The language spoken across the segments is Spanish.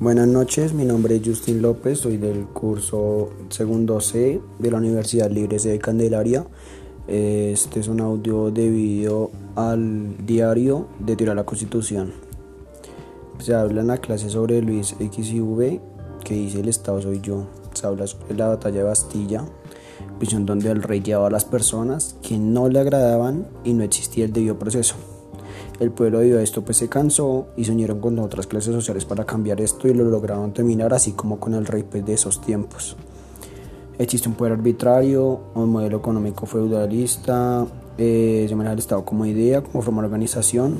Buenas noches, mi nombre es Justin López, soy del curso segundo C de la Universidad Libre C de Candelaria. Este es un audio debido al diario de de la Constitución. Se habla en la clase sobre Luis X y V, que dice el Estado soy yo. Se habla sobre la batalla de Bastilla, prisión donde el rey llevaba a las personas que no le agradaban y no existía el debido proceso. El pueblo debido a esto pues se cansó y se unieron con otras clases sociales para cambiar esto y lo lograron terminar así como con el rey pues, de esos tiempos. Existe un poder arbitrario, un modelo económico feudalista, eh, se maneja el Estado como idea, como forma de organización.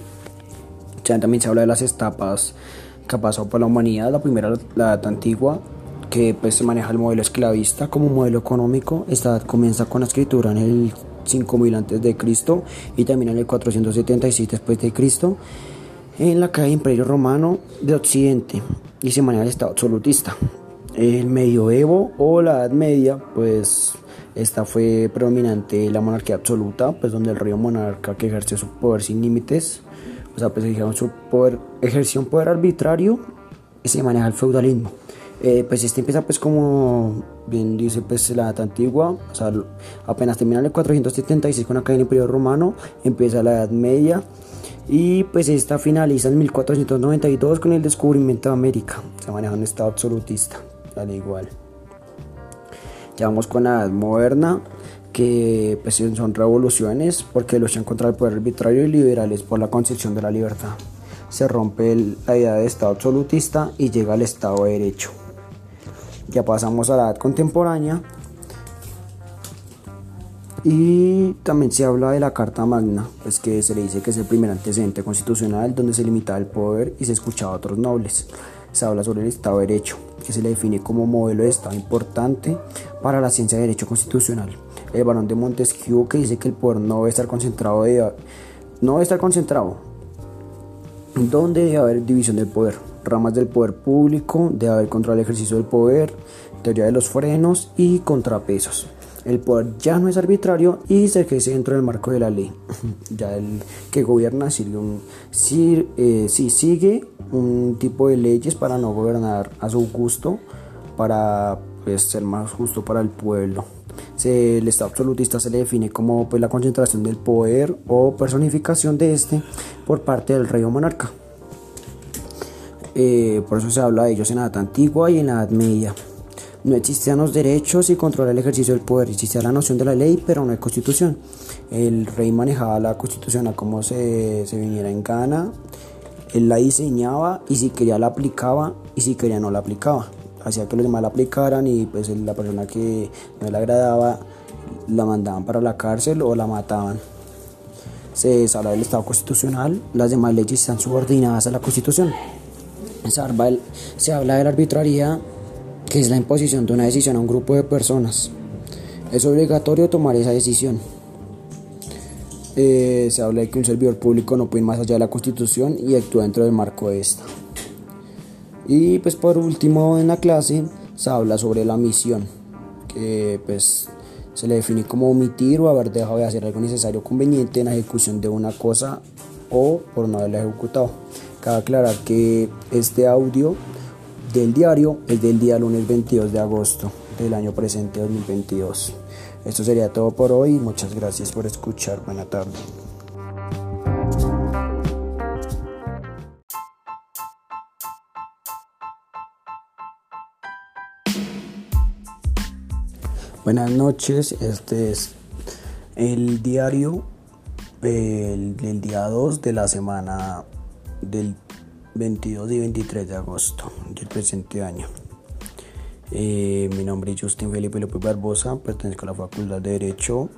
también se habla de las etapas que ha pasado por la humanidad. La primera, la edad antigua, que pues se maneja el modelo esclavista como modelo económico. Esta edad comienza con la escritura en el 5000 antes de Cristo y también en el 476 después de Cristo en la calle Imperio Romano de Occidente y se maneja el Estado absolutista. El medioevo o la Edad Media, pues esta fue predominante la monarquía absoluta, pues donde el rey monarca que ejerció su poder sin límites, o sea, pues su poder, ejerció un poder arbitrario y se maneja el feudalismo. Eh, pues este empieza pues como bien dice pues la edad antigua, o sea, apenas termina el 476 con la caída del Imperio Romano, empieza la Edad Media y pues esta finaliza en 1492 con el descubrimiento de América, se maneja un estado absolutista, al igual. Ya vamos con la Edad Moderna, que pues son revoluciones porque luchan contra el poder arbitrario y liberales por la concepción de la libertad. Se rompe la idea de Estado absolutista y llega al Estado de Derecho. Ya pasamos a la edad contemporánea. Y también se habla de la Carta Magna, pues que se le dice que es el primer antecedente constitucional donde se limitaba el poder y se escuchaba a otros nobles. Se habla sobre el Estado de Derecho, que se le define como modelo de Estado importante para la ciencia de Derecho Constitucional. El barón de Montesquieu que dice que el poder no debe estar concentrado, no debe estar concentrado, donde debe haber división del poder ramas del poder público, de haber contra el ejercicio del poder, teoría de los frenos y contrapesos. El poder ya no es arbitrario y se ejerce dentro del marco de la ley. ya el que gobierna sigue un, si, eh, sigue un tipo de leyes para no gobernar a su gusto, para pues, ser más justo para el pueblo. el Estado absolutista se le define como pues, la concentración del poder o personificación de este por parte del rey o monarca. Eh, por eso se habla de ellos en la Edad Antigua y en la Edad Media. No existían los derechos y controlar el ejercicio del poder, existía la noción de la ley, pero no hay constitución. El rey manejaba la constitución a como se, se viniera en gana, él la diseñaba y si quería la aplicaba y si quería no la aplicaba. Hacía que los demás la aplicaran y pues la persona que no le agradaba la mandaban para la cárcel o la mataban. Se habla del Estado constitucional, las demás leyes están subordinadas a la constitución. Se habla, de la arbitrariedad, que es la imposición de una decisión a un grupo de personas. Es obligatorio tomar esa decisión. Eh, se habla de que un servidor público no puede ir más allá de la constitución y actúa dentro del marco de esta. Y pues por último en la clase se habla sobre la misión, que pues se le define como omitir o haber dejado de hacer algo necesario o conveniente en la ejecución de una cosa o por no haberla ejecutado. Aclarar que este audio del diario es del día lunes 22 de agosto del año presente 2022. Esto sería todo por hoy. Muchas gracias por escuchar. Buena tarde. Buenas noches, este es el diario del, del día 2 de la semana del 22 y 23 de agosto del presente año. Eh, mi nombre es Justin Felipe López Barbosa, pertenezco a la Facultad de Derecho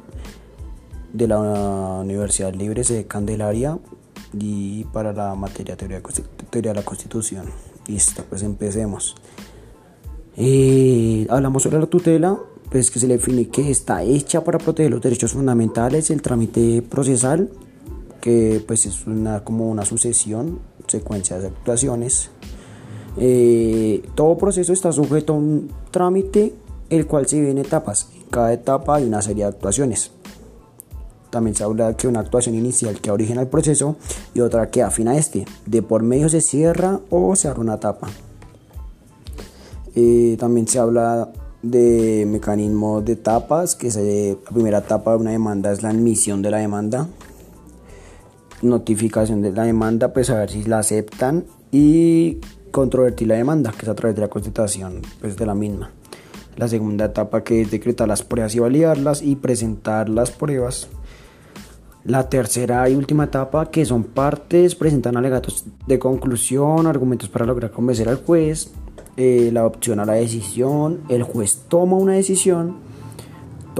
de la Universidad Libre de Candelaria y para la materia teoría, teoría de la Constitución. Listo, pues empecemos. Eh, hablamos sobre la tutela, pues que se le define que está hecha para proteger los derechos fundamentales, el trámite procesal que pues es una, como una sucesión, secuencia de actuaciones. Eh, todo proceso está sujeto a un trámite, el cual se divide en etapas. En cada etapa hay una serie de actuaciones. También se habla que una actuación inicial que origina el proceso y otra que afina este. De por medio se cierra o se abre una etapa. Eh, también se habla de mecanismos de etapas, que la primera etapa de una demanda es la admisión de la demanda, notificación de la demanda, pues a ver si la aceptan y controvertir la demanda, que es a través de la constitución pues, de la misma. La segunda etapa que es decretar las pruebas y validarlas y presentar las pruebas. La tercera y última etapa que son partes, presentan alegatos de conclusión, argumentos para lograr convencer al juez, eh, la opción a la decisión, el juez toma una decisión,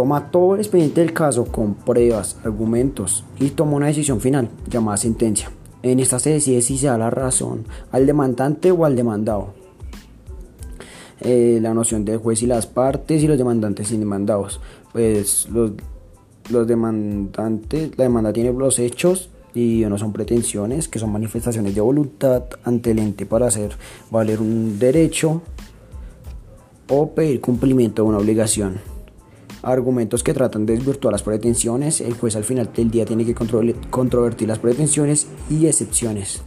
toma todo el expediente del caso con pruebas, argumentos y toma una decisión final llamada sentencia. En esta se decide si se da la razón al demandante o al demandado. Eh, la noción del juez y las partes y los demandantes y demandados. Pues los, los demandantes, la demanda tiene los hechos y no son pretensiones, que son manifestaciones de voluntad ante el ente para hacer valer un derecho o pedir cumplimiento de una obligación. Argumentos que tratan de desvirtuar las pretensiones, el juez al final del día tiene que controvertir las pretensiones y excepciones.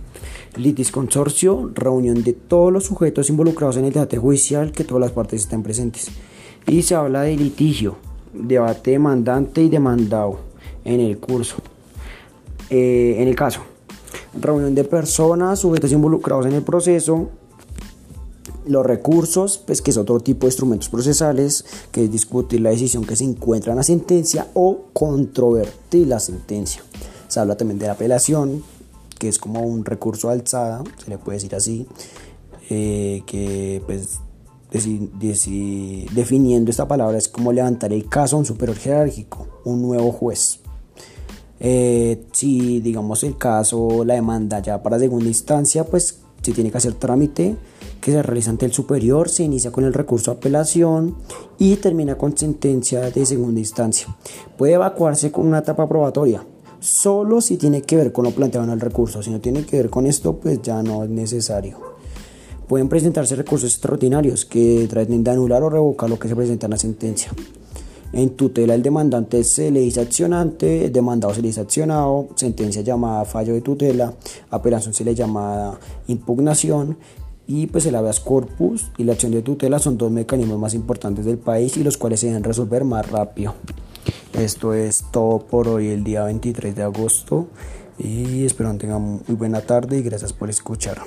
Litis consorcio, reunión de todos los sujetos involucrados en el debate judicial, que todas las partes estén presentes. Y se habla de litigio, debate demandante y demandado en el curso. Eh, en el caso, reunión de personas, sujetos involucrados en el proceso, los recursos, pues que es otro tipo de instrumentos procesales, que es discutir la decisión que se encuentra en la sentencia o controvertir la sentencia. Se habla también de la apelación, que es como un recurso alzada, se le puede decir así, eh, que pues definiendo esta palabra es como levantar el caso a un superior jerárquico, un nuevo juez. Eh, si digamos el caso, la demanda ya para segunda instancia, pues se tiene que hacer trámite que se realiza ante el superior, se inicia con el recurso de apelación y termina con sentencia de segunda instancia. Puede evacuarse con una etapa probatoria, solo si tiene que ver con lo planteado en el recurso. Si no tiene que ver con esto, pues ya no es necesario. Pueden presentarse recursos extraordinarios que traten de anular o revocar lo que se presenta en la sentencia. En tutela el demandante se le dice accionante, el demandado se le dice accionado, sentencia llamada fallo de tutela, apelación se le llama impugnación y pues el habeas corpus y la acción de tutela son dos mecanismos más importantes del país y los cuales se deben resolver más rápido. Esto es todo por hoy el día 23 de agosto y espero que tengan muy buena tarde y gracias por escuchar.